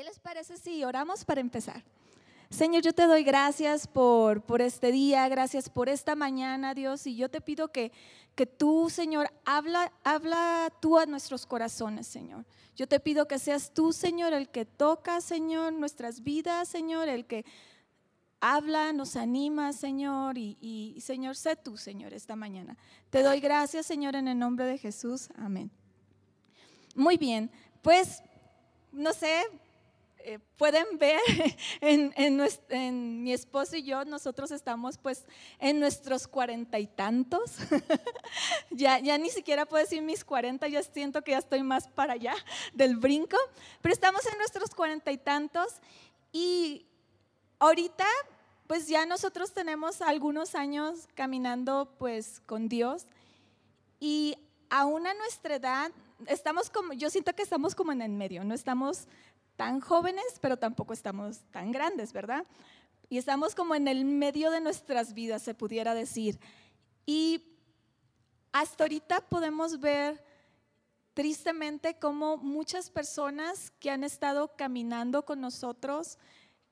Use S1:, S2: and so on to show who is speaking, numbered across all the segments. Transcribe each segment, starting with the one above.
S1: ¿Qué les parece si oramos para empezar? Señor, yo te doy gracias por, por este día, gracias por esta mañana, Dios, y yo te pido que, que tú, Señor, habla, habla tú a nuestros corazones, Señor. Yo te pido que seas tú, Señor, el que toca, Señor, nuestras vidas, Señor, el que habla, nos anima, Señor, y, y Señor, sé tú, Señor, esta mañana. Te doy gracias, Señor, en el nombre de Jesús. Amén. Muy bien, pues, no sé, eh, pueden ver en, mi esposo y yo, nosotros estamos pues en nuestros cuarenta y tantos. ya, ya ni siquiera puedo decir mis cuarenta, ya siento que ya estoy más para allá del brinco, pero estamos en nuestros cuarenta y tantos y ahorita pues ya nosotros tenemos algunos años caminando pues con Dios y aún a nuestra edad estamos como, yo siento que estamos como en el medio, no estamos tan jóvenes, pero tampoco estamos tan grandes, ¿verdad? Y estamos como en el medio de nuestras vidas, se pudiera decir. Y hasta ahorita podemos ver tristemente cómo muchas personas que han estado caminando con nosotros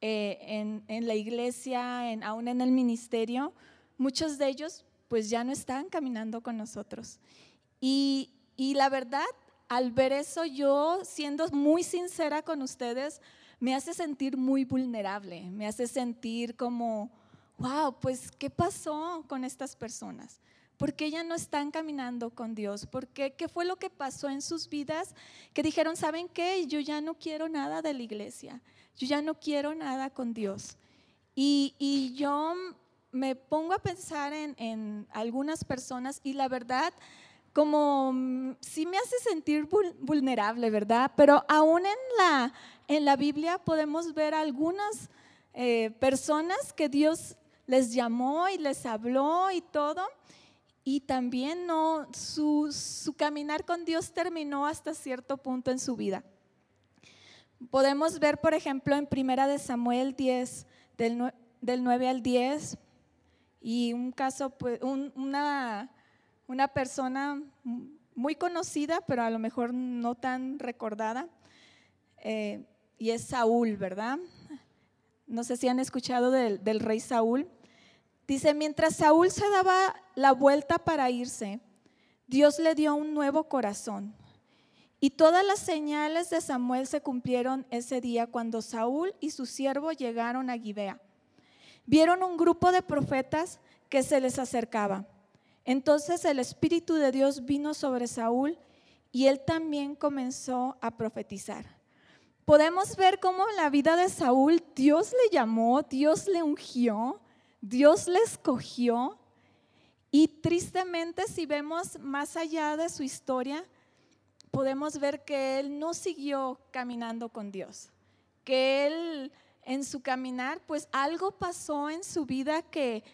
S1: eh, en, la iglesia, en, aún en el ministerio, muchos de ellos pues ya no están caminando con nosotros. Y, y la verdad, al ver eso, yo siendo muy sincera con ustedes, me hace sentir muy vulnerable, me hace sentir como, wow, pues, ¿qué pasó con estas personas? ¿Por qué ya no están caminando con Dios? ¿Por qué? ¿Qué fue lo que pasó en sus vidas? Que dijeron, ¿saben qué? Yo ya no quiero nada de la iglesia, yo ya no quiero nada con Dios. Y, y yo me pongo a pensar en, en algunas personas y la verdad, como mm, sí me hace sentir vulnerable, ¿verdad? Pero aún en la, en la Biblia podemos ver algunas eh, personas que Dios les llamó y les habló y todo, y también no, su, su caminar con Dios terminó hasta cierto punto en su vida. Podemos ver, por ejemplo, en Primera de Samuel 10, del, del 9 al 10, y un caso, pues, una una persona muy conocida, pero a lo mejor no tan recordada, eh, y es Saúl, ¿verdad? No sé si han escuchado del, del rey Saúl. Dice, mientras Saúl se daba la vuelta para irse, Dios le dio un nuevo corazón. Y todas las señales de Samuel se cumplieron ese día cuando Saúl y su siervo llegaron a Gibea. Vieron un grupo de profetas que se les acercaba. Entonces el Espíritu de Dios vino sobre Saúl y él también comenzó a profetizar. Podemos ver cómo en la vida de Saúl Dios le llamó, Dios le ungió, Dios le escogió. Y tristemente si vemos más allá de su historia, podemos ver que él no siguió caminando con Dios, que él en su caminar, pues algo pasó en su vida que,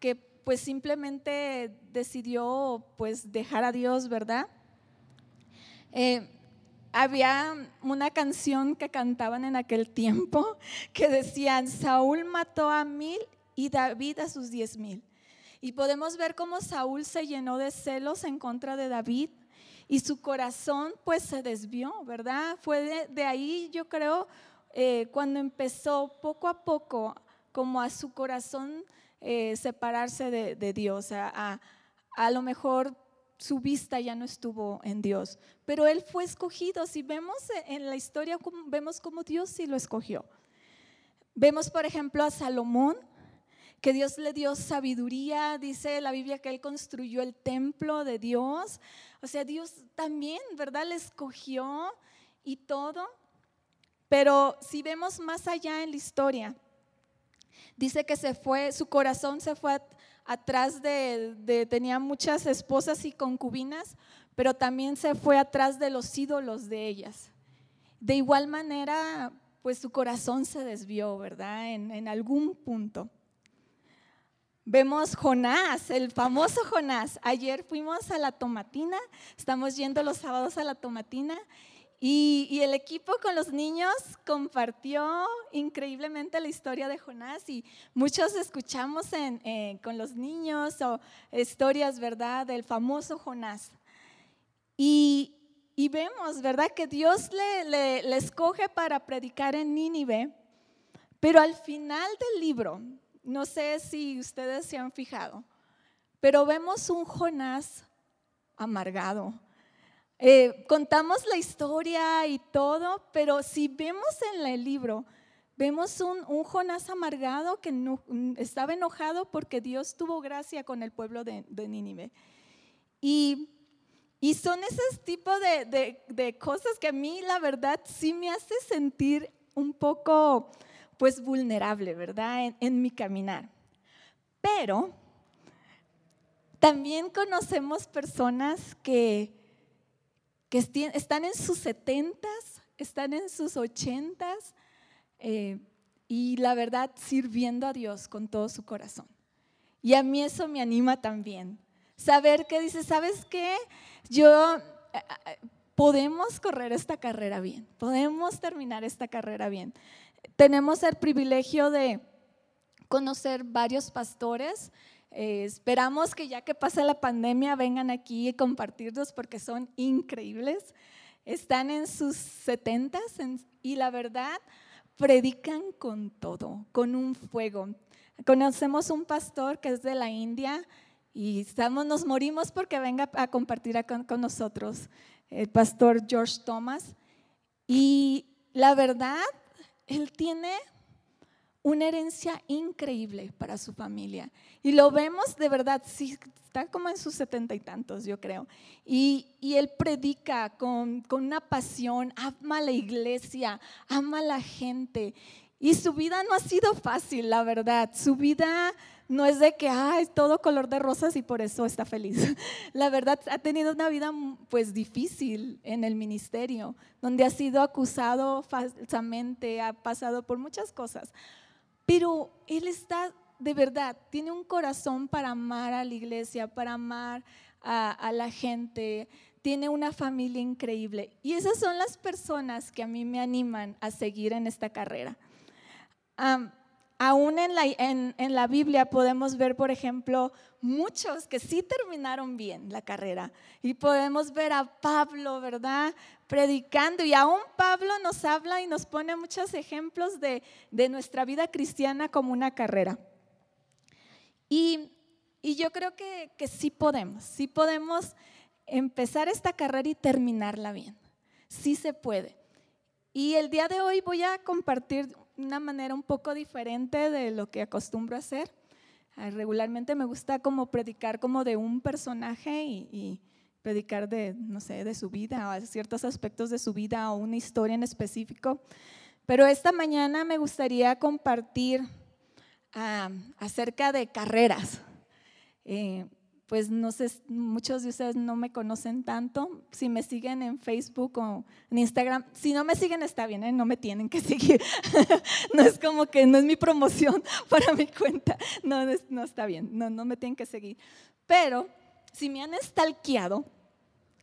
S1: que pues simplemente decidió pues dejar a Dios, ¿verdad? Eh, había una canción que cantaban en aquel tiempo que decían, Saúl mató a mil y David a sus diez mil. Y podemos ver cómo Saúl se llenó de celos en contra de David y su corazón pues se desvió, ¿verdad? Fue de, ahí yo creo eh, cuando empezó poco a poco como a su corazón eh, separarse de, Dios, a, a, lo mejor su vista ya no estuvo en Dios, pero él fue escogido. Si vemos en la historia, vemos cómo Dios sí lo escogió. Vemos, por ejemplo, a Salomón, que Dios le dio sabiduría, dice la Biblia que él construyó el templo de Dios. O sea, Dios también, ¿verdad? Le escogió y todo. Pero si vemos más allá en la historia, dice que se fue, su corazón se fue atrás de, tenía muchas esposas y concubinas, pero también se fue atrás de los ídolos de ellas. De igual manera, pues su corazón se desvió, ¿verdad? En algún punto. Vemos Jonás, el famoso Jonás. Ayer fuimos a la tomatina, estamos yendo los sábados a la tomatina y, el equipo con los niños compartió increíblemente la historia de Jonás y muchos escuchamos eh, con los niños o historias, ¿verdad?, del famoso Jonás. Y, vemos, ¿verdad? Que Dios le, le escoge para predicar en Nínive, pero al final del libro, no sé si ustedes se han fijado, pero vemos un Jonás amargado. Eh, contamos la historia y todo, pero si vemos en el libro, vemos un, Jonás amargado que estaba enojado porque Dios tuvo gracia con el pueblo de, Nínive. Y, son esos tipos de, cosas que a mí la verdad sí me hace sentir un poco pues vulnerable, ¿verdad? en mi caminar. Pero también conocemos personas que, que están en sus setentas, están en sus ochentas eh, y la verdad sirviendo a Dios con todo su corazón. Y a mí eso me anima también. Saber que dice, ¿sabes qué? Yo eh, eh, podemos correr esta carrera bien, podemos terminar esta carrera bien. Tenemos el privilegio de conocer varios pastores eh, esperamos que ya que pase la pandemia vengan aquí y compartirlos porque son increíbles. Están en sus setentas y la verdad predican con todo, con un fuego. Conocemos un pastor que es de la India y estamos, nos morimos porque venga a compartir con, con nosotros, el pastor George Thomas. Y la verdad, él tiene una herencia increíble para su familia. Y lo vemos de verdad, sí, está como en sus setenta y tantos, yo creo. Y, él predica con, una pasión, ama la iglesia, ama la gente. Y su vida no ha sido fácil, la verdad. Su vida no es de que, ah, es todo color de rosas y por eso está feliz. La verdad, ha tenido una vida pues difícil en el ministerio, donde ha sido acusado falsamente, ha pasado por muchas cosas. Pero Él está, de verdad, tiene un corazón para amar a la iglesia, para amar a, la gente, tiene una familia increíble. Y esas son las personas que a mí me animan a seguir en esta carrera. Aún en la, en, en la, Biblia podemos ver, por ejemplo, muchos que sí terminaron bien la carrera. Y podemos ver a Pablo, ¿verdad? predicando y aún Pablo nos habla y nos pone muchos ejemplos de, nuestra vida cristiana como una carrera. Y, yo creo que, que, sí podemos, sí podemos empezar esta carrera y terminarla bien. Sí se puede. Y el día de hoy voy a compartir una manera un poco diferente de lo que acostumbro a hacer. Ah, regularmente me gusta como predicar como de un personaje y predicar de, no sé, de su vida, o ciertos aspectos de su vida o una historia en específico. Pero esta mañana me gustaría compartir ah, acerca de carreras. Eh, pues no sé, muchos de ustedes no me conocen tanto. Si me siguen en Facebook o en Instagram, si no me siguen está bien, ¿eh? no me tienen que seguir. no es como que no es mi promoción para mi cuenta. No, no está bien, no, no me tienen que seguir. Pero si me han estalqueado,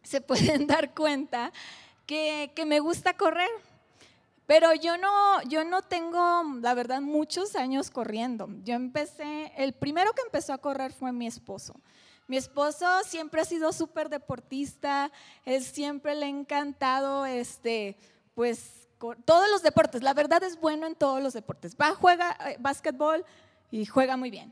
S1: se pueden dar cuenta que, me gusta correr. Pero yo no, yo no tengo, la verdad, muchos años corriendo. Yo empecé, el primero que empezó a correr fue mi esposo. Mi esposo siempre ha sido súper deportista, él siempre le ha encantado, este, pues, todos los deportes. La verdad es bueno en todos los deportes. Va, juega eh, básquetbol y juega muy bien.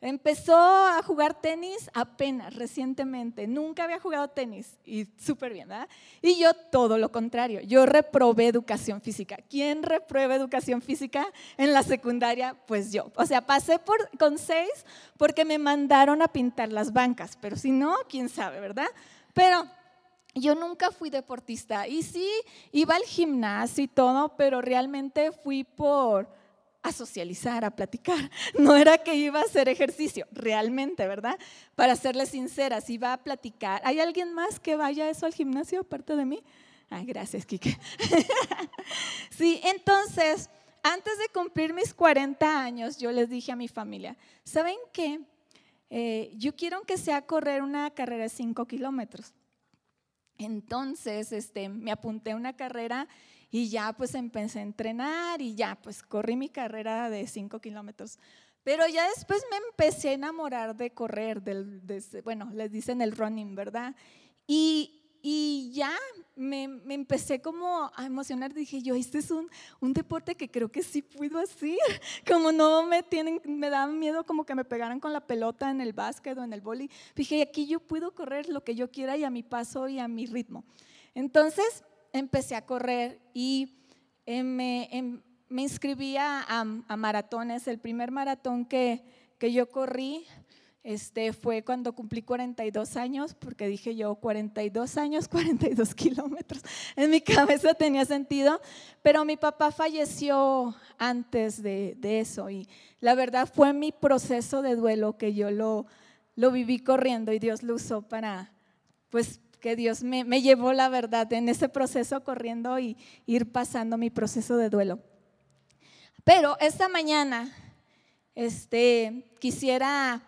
S1: Empezó a jugar tenis apenas, recientemente. Nunca había jugado tenis y súper bien, ¿verdad? Y yo todo lo contrario. Yo reprobé educación física. ¿Quién reprueba educación física en la secundaria? Pues yo. O sea, pasé por, con seis porque me mandaron a pintar las bancas. Pero si no, quién sabe, ¿verdad? Pero yo nunca fui deportista. Y sí, iba al gimnasio y todo, pero realmente fui por a socializar, a platicar. No era que iba a hacer ejercicio, realmente, ¿verdad? Para serles sinceras, iba a platicar. ¿Hay alguien más que vaya eso al gimnasio aparte de mí? Ay, gracias, Kike. sí, entonces, antes de cumplir mis 40 años, yo les dije a mi familia, ¿saben qué? Eh, yo quiero que sea correr una carrera de 5 kilómetros. Entonces, este, me apunté a una carrera y ya pues empecé a entrenar y ya pues corrí mi carrera de 5 kilómetros. Pero ya después me empecé a enamorar de correr, del, bueno, les dicen el running, ¿verdad? Y, y ya me, me, empecé como a emocionar. Dije yo, este es un, un, deporte que creo que sí puedo hacer. Como no me tienen, me da miedo como que me pegaran con la pelota en el básquet o en el boli. Dije, aquí yo puedo correr lo que yo quiera y a mi paso y a mi ritmo. Entonces empecé a correr y eh, me, em, me, inscribí a, a, maratones. El primer maratón que, que yo corrí este, fue cuando cumplí 42 años, porque dije yo 42 años, 42 kilómetros. En mi cabeza tenía sentido, pero mi papá falleció antes de, de, eso y la verdad fue mi proceso de duelo que yo lo, lo viví corriendo y Dios lo usó para, pues que Dios me, me llevó la verdad en ese proceso corriendo y ir pasando mi proceso de duelo. Pero esta mañana este, quisiera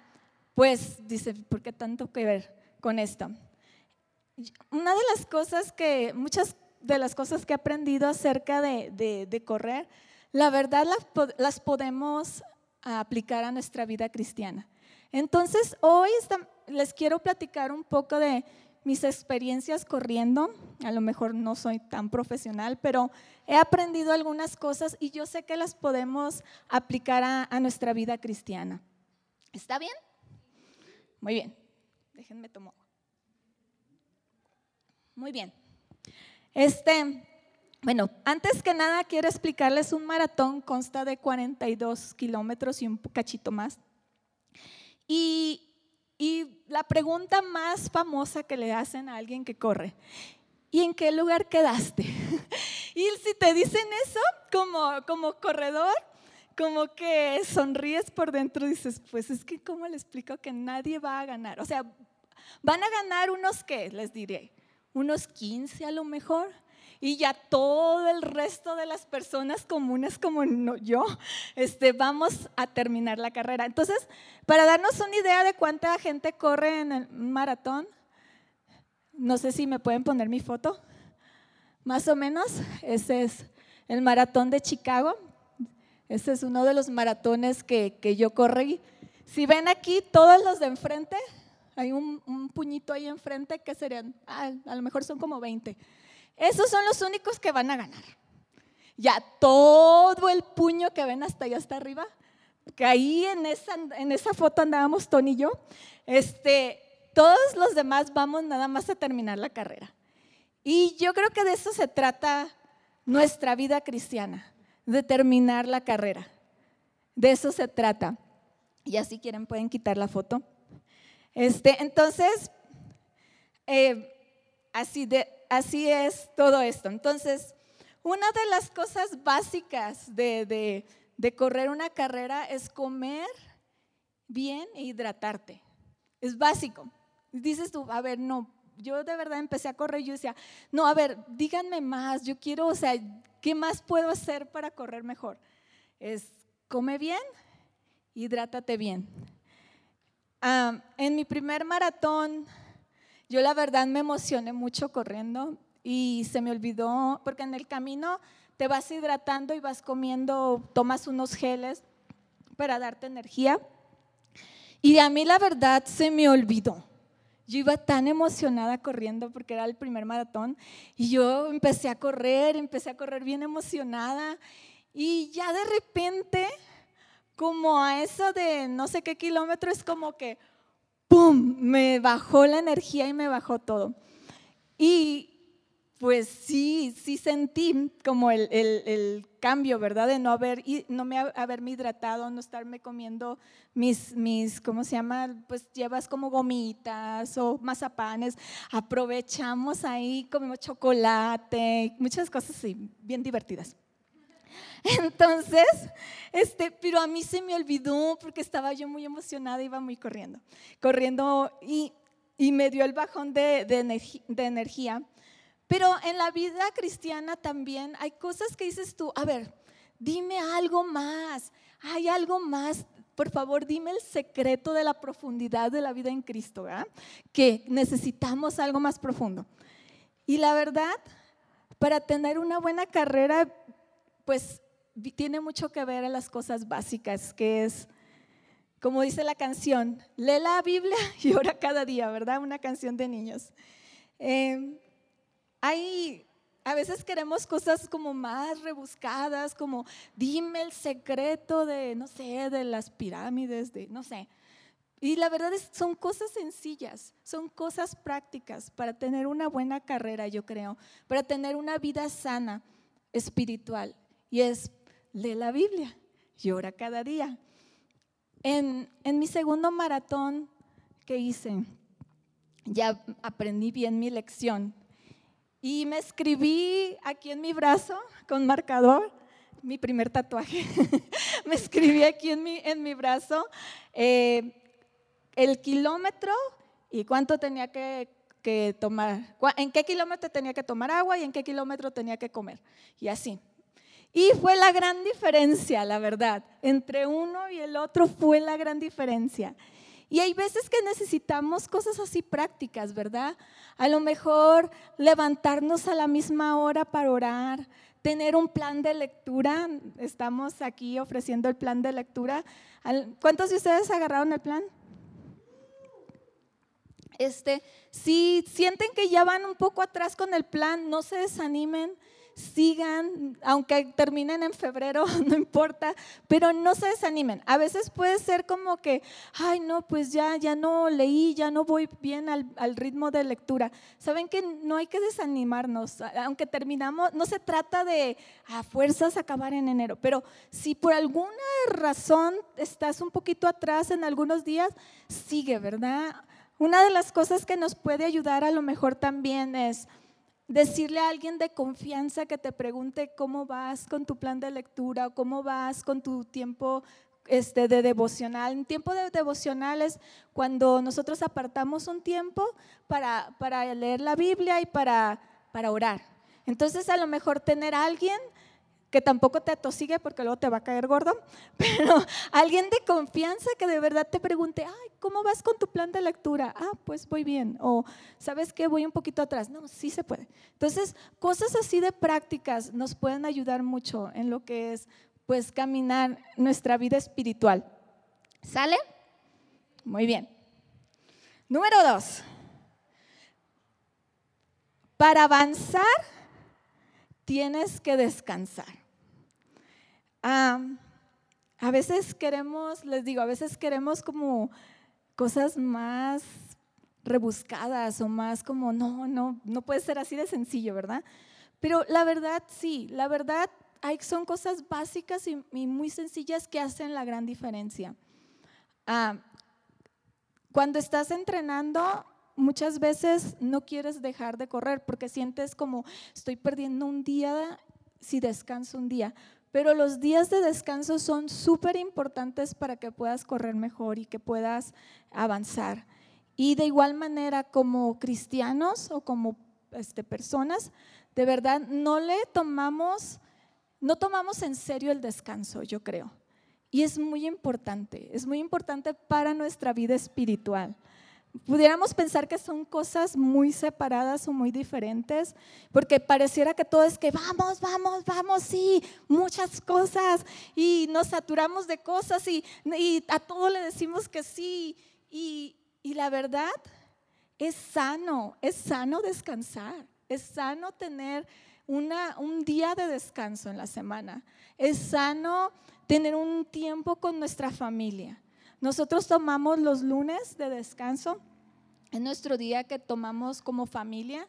S1: pues dice, ¿por qué tanto que ver con esto? Una de las cosas que, muchas de las cosas que he aprendido acerca de, correr, la verdad las, podemos aplicar a nuestra vida cristiana. Entonces, hoy les quiero platicar un poco de mis experiencias corriendo. A lo mejor no soy tan profesional, pero he aprendido algunas cosas y yo sé que las podemos aplicar a nuestra vida cristiana. ¿Está bien? Muy bien. Déjenme tomar. Muy bien. Este, bueno, antes que nada quiero explicarles un maratón consta de 42 kilómetros y un cachito más. Y, y la pregunta más famosa que le hacen a alguien que corre, ¿y en qué lugar quedaste? y si te dicen eso como, como corredor, como que sonríes por dentro y dices, pues es que cómo le explico que nadie va a ganar. O sea, van a ganar unos que, les diré, unos 15 a lo mejor. Y ya todo el resto de las personas comunes como yo, este, vamos a terminar la carrera. Entonces, para darnos una idea de cuánta gente corre en el maratón, no sé si me pueden poner mi foto. Más o menos, ese es el maratón de Chicago. Este es uno de los maratones que, yo corrí. Si ven aquí, todos los de enfrente, hay un, puñito ahí enfrente que serían, ah, a lo mejor son como 20. Esos son los únicos que van a ganar. Ya todo el puño que ven hasta allá hasta arriba, que ahí en esa, en esa foto andábamos Tony y yo, este, todos los demás vamos nada más a terminar la carrera. Y yo creo que de eso se trata nuestra vida cristiana de terminar la carrera. De eso se trata. Y así quieren, pueden quitar la foto. Este, entonces, eh, así, de, así es todo esto. Entonces, una de las cosas básicas de, de correr una carrera es comer bien e hidratarte. Es básico. Dices tú, a ver, no, yo de verdad empecé a correr y yo decía, no, a ver, díganme más, yo quiero, o sea, ¿qué más puedo hacer para correr mejor? Es, come bien, hidrátate bien. Ah, en mi primer maratón, yo la verdad me emocioné mucho corriendo y se me olvidó, porque en el camino te vas hidratando y vas comiendo, tomas unos geles para darte energía. Y a mí la verdad se me olvidó. Yo iba tan emocionada corriendo porque era el primer maratón y yo empecé a correr, empecé a correr bien emocionada y ya de repente, como a eso de no sé qué kilómetro, es como que, ¡pum!, me bajó la energía y me bajó todo. Y pues sí, sí sentí como el, el, cambio, ¿verdad? De no, haber, no me haberme hidratado, no estarme comiendo mis, mis, ¿cómo se llama? Pues llevas como gomitas o mazapanes. Aprovechamos ahí, comemos chocolate, muchas cosas así, bien divertidas. Entonces, este, pero a mí se me olvidó porque estaba yo muy emocionada, iba muy corriendo, corriendo y, y me dio el bajón de, de, energía pero en la vida cristiana también hay cosas que dices tú, a ver, dime algo más, hay algo más. Por favor, dime el secreto de la profundidad de la vida en Cristo, ¿verdad? Que necesitamos algo más profundo. Y la verdad, para tener una buena carrera, pues tiene mucho que ver en las cosas básicas, que es, como dice la canción, lee la Biblia y ora cada día, ¿verdad? Una canción de niños. Eh, hay, a veces queremos cosas como más rebuscadas, como dime el secreto de, no sé, de las pirámides, de, no sé. Y la verdad es, son cosas sencillas, son cosas prácticas para tener una buena carrera, yo creo, para tener una vida sana, espiritual. Y es, lee la Biblia, llora cada día. En, en mi segundo maratón que hice, ya aprendí bien mi lección. Y me escribí aquí en mi brazo con marcador, mi primer tatuaje. me escribí aquí en mi, en mi brazo. Eh, el kilómetro y cuánto tenía que, tomar, en qué kilómetro tenía que tomar agua y en qué kilómetro tenía que comer. Y así. Y fue la gran diferencia, la verdad. Entre uno y el otro fue la gran diferencia. Y hay veces que necesitamos cosas así prácticas, ¿verdad? A lo mejor levantarnos a la misma hora para orar, tener un plan de lectura. Estamos aquí ofreciendo el plan de lectura. ¿Cuántos de ustedes agarraron el plan? Este, si sienten que ya van un poco atrás con el plan, no se desanimen, sigan, aunque terminen en febrero, no importa, pero no se desanimen. A veces puede ser como que, ay, no, pues ya, ya no leí, ya no voy bien al, al ritmo de lectura. Saben que no hay que desanimarnos, aunque terminamos, no se trata de a fuerzas acabar en enero, pero si por alguna razón estás un poquito atrás en algunos días, sigue, ¿verdad? Una de las cosas que nos puede ayudar a lo mejor también es decirle a alguien de confianza que te pregunte cómo vas con tu plan de lectura o cómo vas con tu tiempo este, de devocional. Un tiempo de devocional es cuando nosotros apartamos un tiempo para, para leer la Biblia y para, para orar. Entonces a lo mejor tener a alguien que tampoco te atosigue porque luego te va a caer gordo, pero alguien de confianza que de verdad te pregunte, ay, ¿cómo vas con tu plan de lectura? Ah, pues voy bien. O, ¿sabes qué? Voy un poquito atrás. No, sí se puede. Entonces, cosas así de prácticas nos pueden ayudar mucho en lo que es, pues, caminar nuestra vida espiritual. ¿Sale? Muy bien. Número dos. Para avanzar, tienes que descansar a veces queremos, les digo, a veces queremos como cosas más rebuscadas o más como, no, no, no puede ser así de sencillo, ¿verdad? Pero la verdad sí, la verdad hay, son cosas básicas y, muy sencillas que hacen la gran diferencia. cuando estás entrenando, muchas veces no quieres dejar de correr porque sientes como estoy perdiendo un día si descanso un día. Pero los días de descanso son súper importantes para que puedas correr mejor y que puedas avanzar. Y de igual manera, como cristianos o como este, personas, de verdad no le tomamos, no tomamos en serio el descanso, yo creo. Y es muy importante, es muy importante para nuestra vida espiritual pudiéramos pensar que son cosas muy separadas o muy diferentes, porque pareciera que todo es que vamos, vamos, vamos, sí, muchas cosas, y nos saturamos de cosas y, a todo le decimos que sí, y, y la verdad es sano, es sano descansar, es sano tener una, un día de descanso en la semana, es sano tener un tiempo con nuestra familia. Nosotros tomamos los lunes de descanso, en nuestro día que tomamos como familia.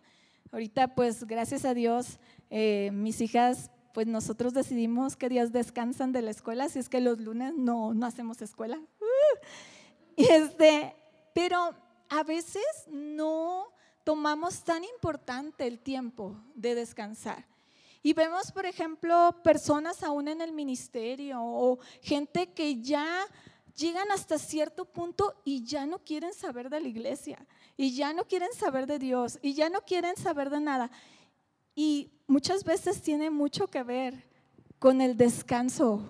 S1: Ahorita, pues gracias a Dios, eh, mis hijas, pues nosotros decidimos qué días descansan de la escuela, si es que los lunes no, no hacemos escuela. Uh. este, pero a veces no tomamos tan importante el tiempo de descansar. Y vemos, por ejemplo, personas aún en el ministerio o gente que ya llegan hasta cierto punto y ya no quieren saber de la iglesia, y ya no quieren saber de Dios, y ya no quieren saber de nada. Y muchas veces tiene mucho que ver con el descanso.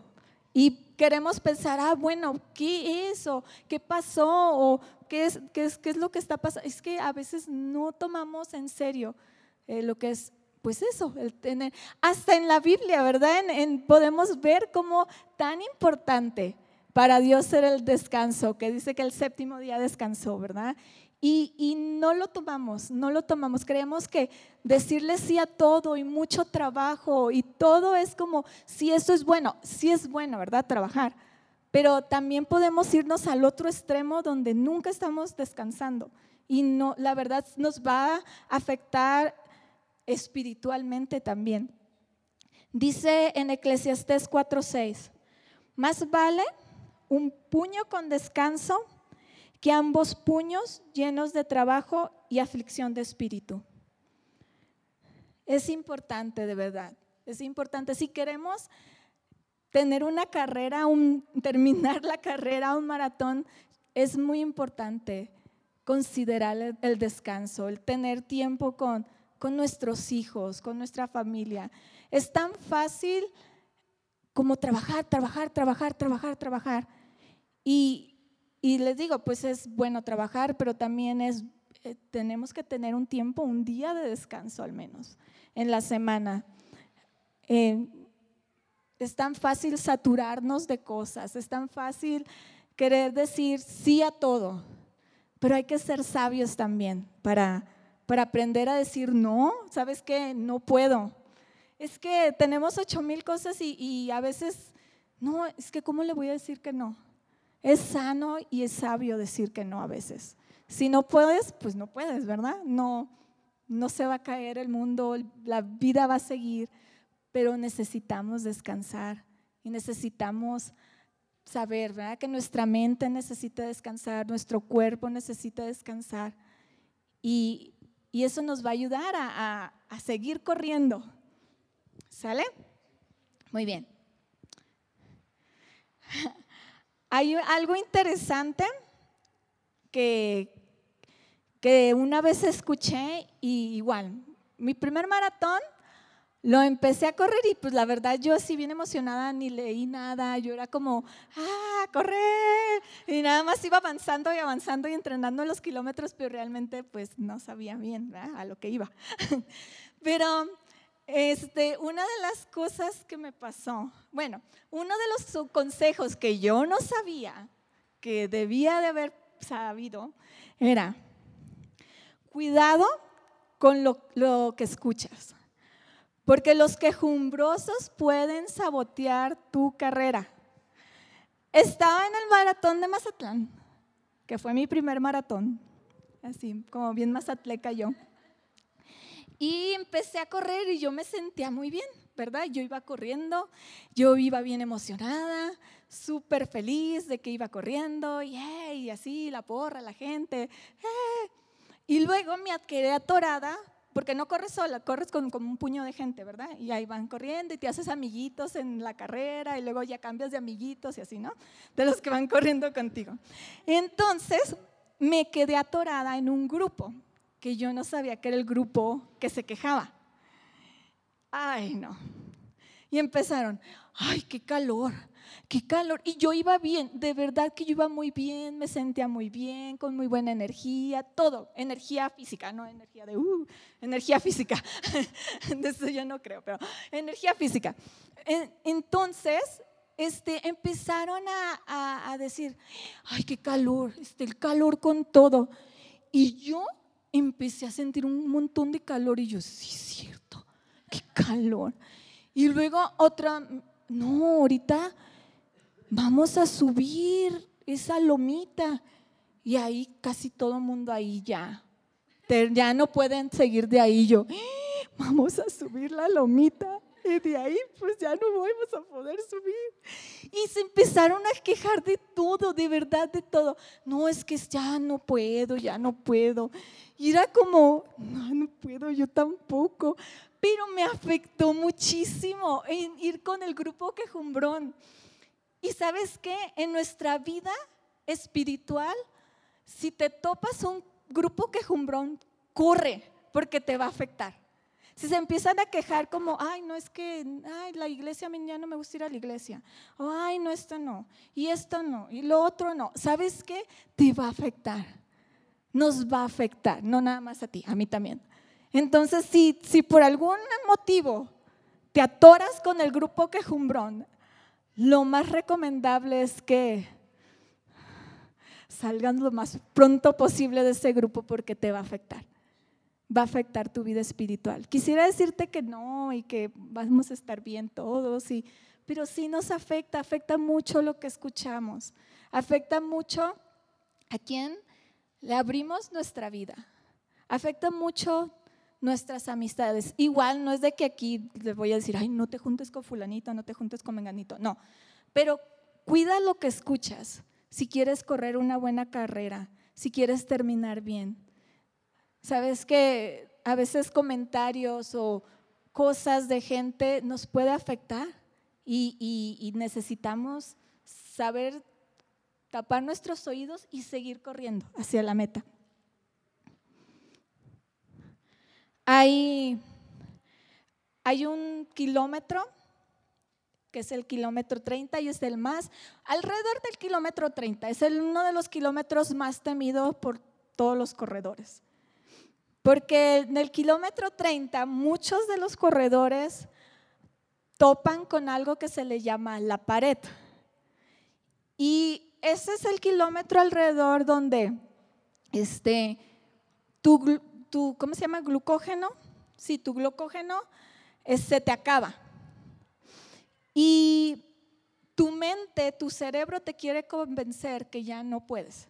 S1: Y queremos pensar, ah, bueno, ¿qué es? O qué pasó? ¿O qué es, qué es, qué es lo que está pasando? Es que a veces no tomamos en serio eh, lo que es pues eso, el tener, hasta en la Biblia, ¿verdad? podemos ver cómo tan importante para Dios ser el descanso, que dice que el séptimo día descansó, ¿verdad? Y, no lo tomamos, no lo tomamos. Creemos que decirle sí a todo y mucho trabajo y todo es como, si eso es bueno, sí es bueno, ¿verdad? Trabajar. Pero también podemos irnos al otro extremo donde nunca estamos descansando. Y no, la verdad nos va a afectar espiritualmente también. Dice en Eclesiastés 4:6, más vale un puño con descanso que ambos puños llenos de trabajo y aflicción de espíritu. Es importante, de verdad, es importante. Si queremos tener una carrera, un, terminar la carrera, un maratón, es muy importante considerar el, descanso, el tener tiempo con, con nuestros hijos, con nuestra familia. Es tan fácil como trabajar, trabajar, trabajar, trabajar, trabajar. Y, y les digo, pues es bueno trabajar, pero también es, eh, tenemos que tener un tiempo, un día de descanso al menos en la semana. Eh, es tan fácil saturarnos de cosas, es tan fácil querer decir sí a todo, pero hay que ser sabios también para, para aprender a decir no, ¿sabes qué? No puedo. Es que tenemos ocho mil cosas y, y a veces, no, es que ¿cómo le voy a decir que no? Es sano y es sabio decir que no a veces. Si no puedes, pues no puedes, ¿verdad? No, no se va a caer el mundo, la vida va a seguir, pero necesitamos descansar y necesitamos saber, ¿verdad? Que nuestra mente necesita descansar, nuestro cuerpo necesita descansar y, eso nos va a ayudar a, a seguir corriendo. ¿Sale? Muy bien. Hay algo interesante que, que una vez escuché y igual, mi primer maratón lo empecé a correr y pues la verdad yo así bien emocionada ni leí nada, yo era como, ah, correr y nada más iba avanzando y avanzando y entrenando los kilómetros, pero realmente pues no sabía bien a lo que iba. pero este, una de las cosas que me pasó, bueno, uno de los consejos que yo no sabía, que debía de haber sabido, era, cuidado con lo, lo que escuchas, porque los quejumbrosos pueden sabotear tu carrera. Estaba en el maratón de Mazatlán, que fue mi primer maratón, así como bien mazatleca yo. Y empecé a correr y yo me sentía muy bien, ¿verdad? Yo iba corriendo, yo iba bien emocionada, súper feliz de que iba corriendo, y, así, la porra, la gente. Eh. Y luego me quedé atorada, porque no corres sola, corres con, con, un puño de gente, ¿verdad? Y ahí van corriendo y te haces amiguitos en la carrera y luego ya cambias de amiguitos y así, ¿no? De los que van corriendo contigo. Entonces me quedé atorada en un grupo yo no sabía que era el grupo que se quejaba. Ay, no. Y empezaron, ay, qué calor, qué calor. Y yo iba bien, de verdad que yo iba muy bien, me sentía muy bien, con muy buena energía, todo, energía física, no energía de, uh, energía física. de eso yo no creo, pero energía física. Entonces, este, empezaron a, a decir, ay, qué calor, este, el calor con todo. Y yo empecé a sentir un montón de calor y yo, sí, es cierto, qué calor. Y luego otra, no, ahorita vamos a subir esa lomita. Y ahí casi todo el mundo ahí ya, ya no pueden seguir de ahí. Yo, ¡Ah! vamos a subir la lomita. Y de ahí pues ya no vamos a poder subir. Y se empezaron a quejar de todo, de verdad de todo. No, es que ya no puedo, ya no puedo. Y era como, no, no puedo, yo tampoco. Pero me afectó muchísimo ir con el grupo quejumbrón. Y sabes qué, en nuestra vida espiritual, si te topas un grupo quejumbrón, corre, porque te va a afectar. Si se empiezan a quejar como, ay, no es que, ay, la iglesia, ya no me gusta ir a la iglesia. O, ay, no, esto no. Y esto no. Y lo otro no. ¿Sabes qué? Te va a afectar nos va a afectar, no nada más a ti, a mí también. Entonces, si, si por algún motivo te atoras con el grupo quejumbrón, lo más recomendable es que salgan lo más pronto posible de ese grupo porque te va a afectar. Va a afectar tu vida espiritual. Quisiera decirte que no y que vamos a estar bien todos, y, pero sí nos afecta, afecta mucho lo que escuchamos, afecta mucho a quién le abrimos nuestra vida, afecta mucho nuestras amistades. Igual no es de que aquí les voy a decir, ay, no te juntes con fulanito, no te juntes con menganito, no, pero cuida lo que escuchas si quieres correr una buena carrera, si quieres terminar bien. Sabes que a veces comentarios o cosas de gente nos puede afectar y, necesitamos saber tapar nuestros oídos y seguir corriendo hacia la meta. Hay, hay un kilómetro que es el kilómetro 30 y es el más, alrededor del kilómetro 30, es el, uno de los kilómetros más temidos por todos los corredores. Porque en el kilómetro 30 muchos de los corredores topan con algo que se le llama la pared. Y ese es el kilómetro alrededor donde este, tu, ¿cómo se llama? Glucógeno. Si tu glucógeno se te acaba. Y tu mente, tu cerebro te quiere convencer que ya no puedes.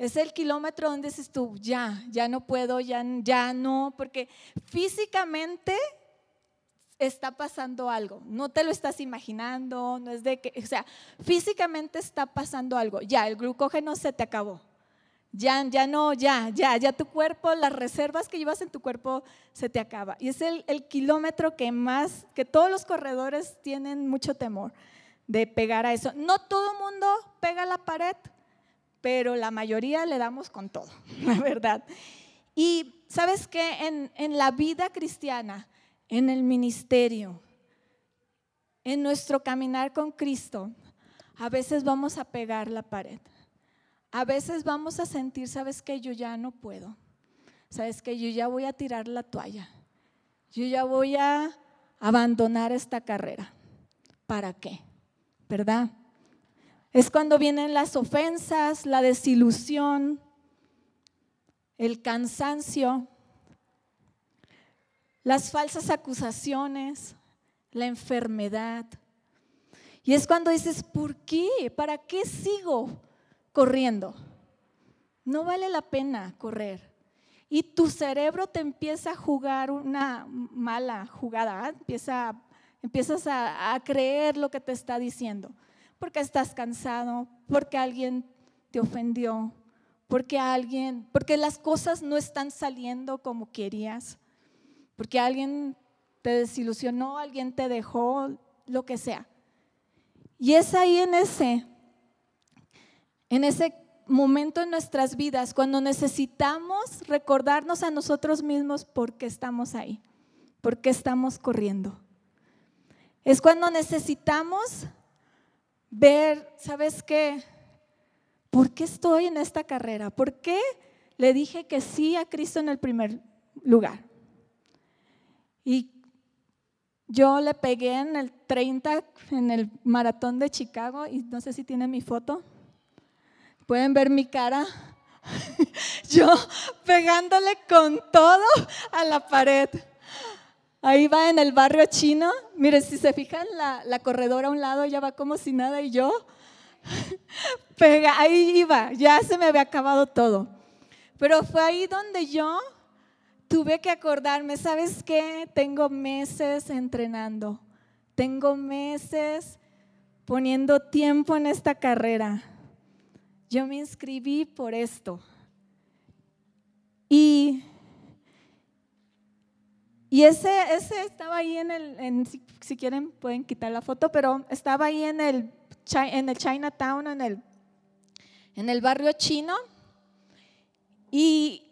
S1: Es el kilómetro donde dices tú, ya, ya no puedo, ya, ya no, porque físicamente está pasando algo. No te lo estás imaginando, no es de que, o sea, físicamente está pasando algo. Ya, el glucógeno se te acabó. Ya, ya no, ya, ya, ya tu cuerpo, las reservas que llevas en tu cuerpo se te acaba. Y es el, kilómetro que más, que todos los corredores tienen mucho temor de pegar a eso. No todo el mundo pega la pared, pero la mayoría le damos con todo, la verdad. Y sabes que en, en la vida cristiana, en el ministerio, en nuestro caminar con Cristo, a veces vamos a pegar la pared. A veces vamos a sentir, sabes que yo ya no puedo. Sabes que yo ya voy a tirar la toalla. Yo ya voy a abandonar esta carrera. ¿Para qué? ¿Verdad? Es cuando vienen las ofensas, la desilusión, el cansancio, las falsas acusaciones, la enfermedad. Y es cuando dices, ¿por qué? ¿Para qué sigo? corriendo. No vale la pena correr. Y tu cerebro te empieza a jugar una mala jugada, ¿ah? empieza, empiezas a creer lo que te está diciendo, porque estás cansado, porque alguien te ofendió, porque alguien, porque las cosas no están saliendo como querías, porque alguien te desilusionó, alguien te dejó, lo que sea. Y es ahí en ese en ese momento en nuestras vidas cuando necesitamos recordarnos a nosotros mismos por qué estamos ahí, por qué estamos corriendo. Es cuando necesitamos ver, ¿sabes qué? ¿Por qué estoy en esta carrera? ¿Por qué le dije que sí a Cristo en el primer lugar? Y yo le pegué en el 30, en el maratón de Chicago, y no sé si tiene mi foto. Pueden ver mi cara. Yo pegándole con todo a la pared. Ahí va en el barrio chino. Miren, si se fijan, la, corredora a un lado ya va como si nada y yo. Pega, ahí iba, ya se me había acabado todo. Pero fue ahí donde yo tuve que acordarme, ¿sabes qué? Tengo meses entrenando, tengo meses poniendo tiempo en esta carrera yo me inscribí por esto. Y, y ese, ese estaba ahí en el, si, quieren pueden quitar la foto, pero estaba ahí en el, en el Chinatown, en el, en el barrio chino. Y,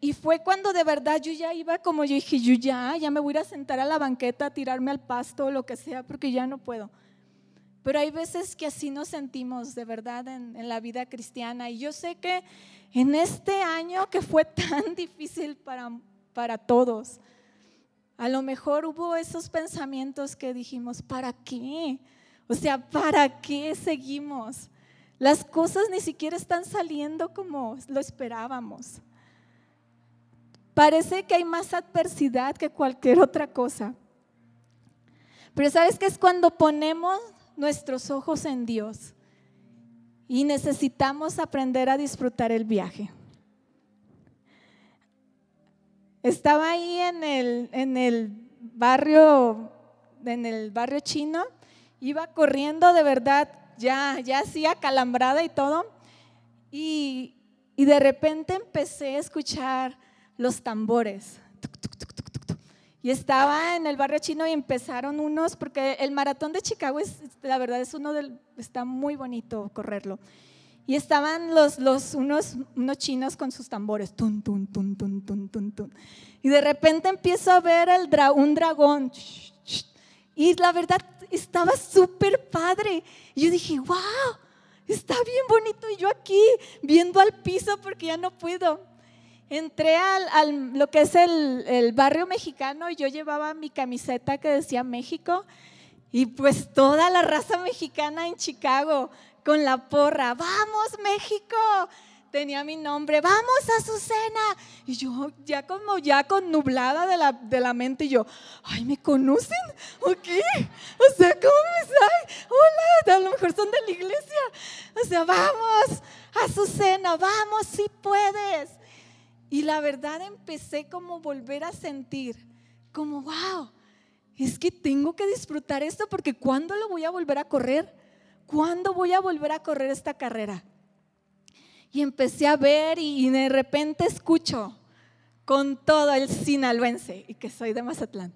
S1: y fue cuando de verdad yo ya iba como yo dije, yo ya, ya me voy a sentar a la banqueta, a tirarme al pasto o lo que sea, porque ya no puedo. Pero hay veces que así nos sentimos de verdad en, la vida cristiana. Y yo sé que en este año que fue tan difícil para, para todos, a lo mejor hubo esos pensamientos que dijimos, ¿para qué? O sea, ¿para qué seguimos? Las cosas ni siquiera están saliendo como lo esperábamos. Parece que hay más adversidad que cualquier otra cosa. Pero ¿sabes qué es cuando ponemos nuestros ojos en Dios? Y necesitamos aprender a disfrutar el viaje. Estaba ahí en el, en el barrio, en el barrio chino, iba corriendo de verdad, ya, ya así acalambrada y todo, y, y de repente empecé a escuchar los tambores. Y estaba en el barrio chino y empezaron unos, porque el maratón de Chicago es, la verdad, es uno del, está muy bonito correrlo. Y estaban los, los, unos, unos chinos con sus tambores. Tun, tun, tun, tun, tun, tun, tun. Y de repente empiezo a ver el un dragón. Y la verdad estaba súper padre. Y yo dije, wow, está bien bonito. Y yo aquí viendo al piso porque ya no puedo. Entré al, al lo que es el, el barrio mexicano y yo llevaba mi camiseta que decía México. Y pues toda la raza mexicana en Chicago con la porra, vamos México, tenía mi nombre, vamos a su cena. Y yo ya como ya con nublada de la, de la mente, y yo, ay, ¿me conocen? ¿O qué? O sea, ¿cómo me saben? Hola, a lo mejor son de la iglesia. O sea, vamos a su cena, vamos si puedes. Y la verdad empecé como volver a sentir, como, wow, es que tengo que disfrutar esto porque ¿cuándo lo voy a volver a correr? ¿Cuándo voy a volver a correr esta carrera? Y empecé a ver y de repente escucho con todo el sinaloense y que soy de Mazatlán.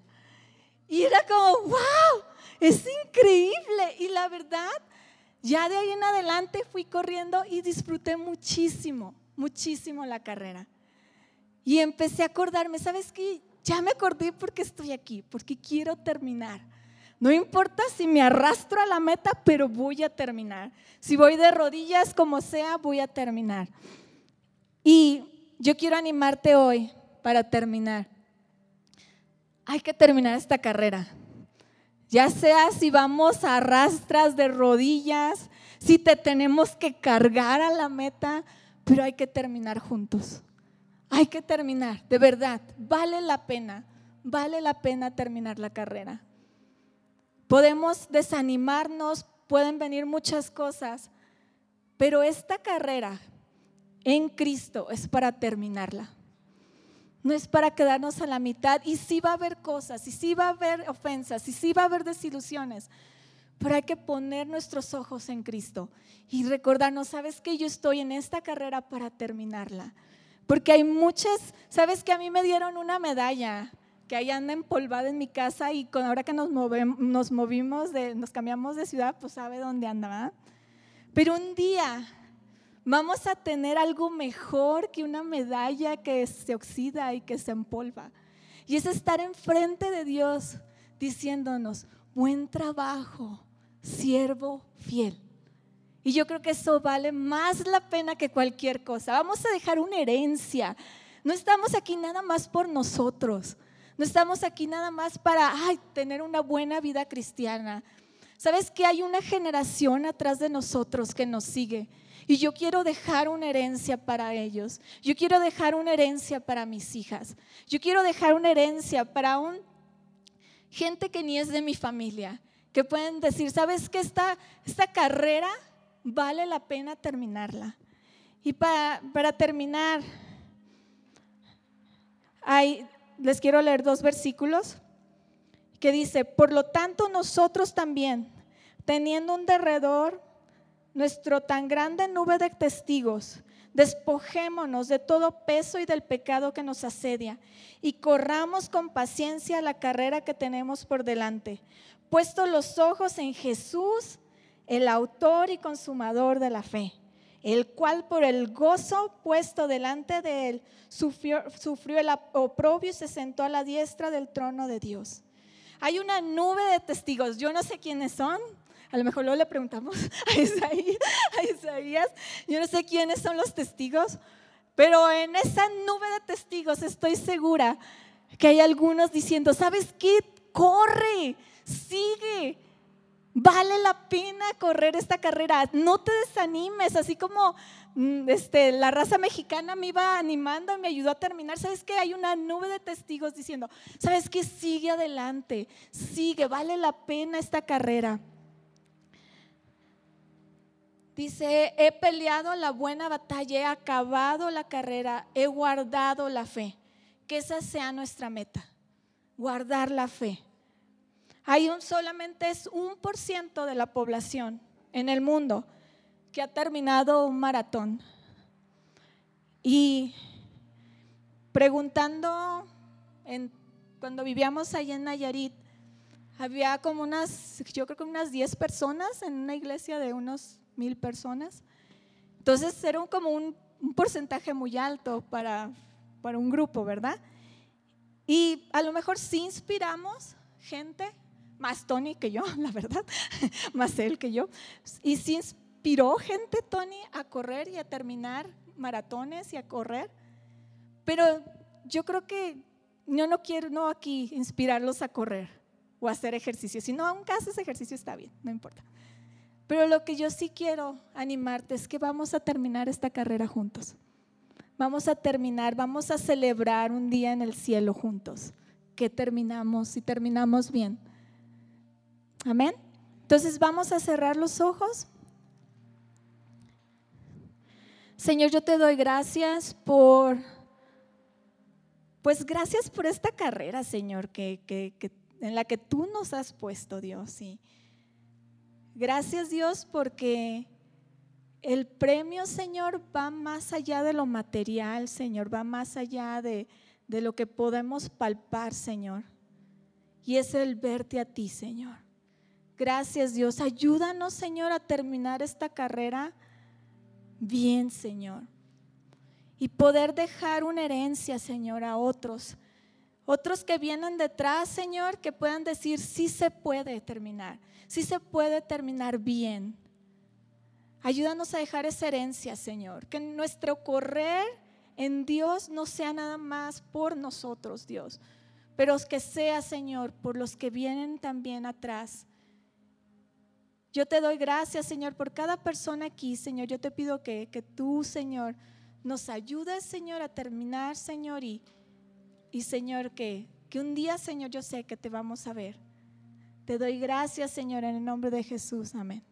S1: Y era como, wow, es increíble. Y la verdad, ya de ahí en adelante fui corriendo y disfruté muchísimo, muchísimo la carrera. Y empecé a acordarme, ¿sabes qué? Ya me acordé porque estoy aquí, porque quiero terminar. No importa si me arrastro a la meta, pero voy a terminar. Si voy de rodillas, como sea, voy a terminar. Y yo quiero animarte hoy para terminar. Hay que terminar esta carrera. Ya sea si vamos a arrastras de rodillas, si te tenemos que cargar a la meta, pero hay que terminar juntos. Hay que terminar, de verdad, vale la pena, vale la pena terminar la carrera. Podemos desanimarnos, pueden venir muchas cosas, pero esta carrera en Cristo es para terminarla. No es para quedarnos a la mitad y sí va a haber cosas, y sí va a haber ofensas, y sí va a haber desilusiones, pero hay que poner nuestros ojos en Cristo y recordarnos, sabes que yo estoy en esta carrera para terminarla. Porque hay muchas, sabes que a mí me dieron una medalla que ahí anda empolvada en mi casa y con ahora que nos, nos movimos, de, nos cambiamos de ciudad, pues sabe dónde anda. Pero un día vamos a tener algo mejor que una medalla que se oxida y que se empolva. Y es estar enfrente de Dios diciéndonos, buen trabajo, siervo fiel. Y yo creo que eso vale más la pena que cualquier cosa. Vamos a dejar una herencia. No estamos aquí nada más por nosotros. No estamos aquí nada más para tener una buena vida cristiana. Sabes que hay una generación atrás de nosotros que nos sigue. Y yo quiero dejar una herencia para ellos. Yo quiero dejar una herencia para mis hijas. Yo quiero dejar una herencia para un gente que ni es de mi familia. Que pueden decir, ¿sabes que esta, esta carrera vale la pena terminarla? Y para, para terminar, hay les quiero leer dos versículos que dice, por lo tanto nosotros también, teniendo un derredor, nuestro tan grande nube de testigos, despojémonos de todo peso y del pecado que nos asedia y corramos con paciencia la carrera que tenemos por delante, puesto los ojos en Jesús, el autor y consumador de la fe el cual por el gozo puesto delante de él sufrió, el oprobio y se sentó a la diestra del trono de Dios. Hay una nube de testigos, yo no sé quiénes son, a lo mejor luego le preguntamos a Isaías, a Isaías, yo no sé quiénes son los testigos, pero en esa nube de testigos estoy segura que hay algunos diciendo, ¿sabes qué? Corre, sigue, Vale la pena correr esta carrera. No te desanimes, así como mm, este, la raza mexicana me iba animando y me ayudó a terminar. ¿Sabes qué? Hay una nube de testigos diciendo, ¿sabes qué? Sigue adelante, sigue, vale la pena esta carrera. Dice, he peleado la buena batalla, he acabado la carrera, he guardado la fe. Que esa sea nuestra meta, guardar la fe. Hay un solamente es un por ciento de la población en el mundo que ha terminado un maratón. Y preguntando cuando vivíamos allá en Nayarit, había como unas, yo creo que unas 10 personas en una iglesia de unos mil personas. Entonces era como un, porcentaje muy alto para, para un grupo, ¿verdad? Y a lo mejor sí inspiramos gente, más Tony que yo, la verdad, más él que yo, y sí inspiró gente, Tony, a correr y a terminar maratones y a correr, pero yo creo que yo no quiero no aquí inspirarlos a correr o a hacer ejercicio, si no, aunque haces ejercicio está bien, no importa. Pero lo que yo sí quiero animarte es que vamos a terminar esta carrera juntos. Vamos a terminar, vamos a celebrar un día en el cielo juntos, que terminamos y terminamos bien. Amén. Entonces vamos a cerrar los ojos. Señor, yo te doy gracias por, pues gracias por esta carrera, Señor, que, en la que tú nos has puesto, Dios. Y, Gracias Dios porque el premio, Señor, va más allá de lo material, Señor, va más allá de, de lo que podemos palpar, Señor. Y es el verte a ti, Señor. Gracias Dios. Ayúdanos, Señor, a terminar esta carrera bien, Señor. Y poder dejar una herencia, Señor, a otros. Otros que vienen detrás, Señor, que puedan decir, sí se puede terminar si se puede terminar bien. Ayúdanos a dejar esa herencia, Señor. Que nuestro correr en Dios no sea nada más por nosotros, Dios, pero que sea, Señor, por los que vienen también atrás. Yo te doy gracias, Señor, por cada persona aquí, Señor. Yo te pido que, que tú, Señor, nos ayudes, Señor, a terminar, Señor, y, y Señor, que, que un día, Señor, yo sé que te vamos a ver. Te doy gracias, Señor, en el nombre de Jesús. Amén.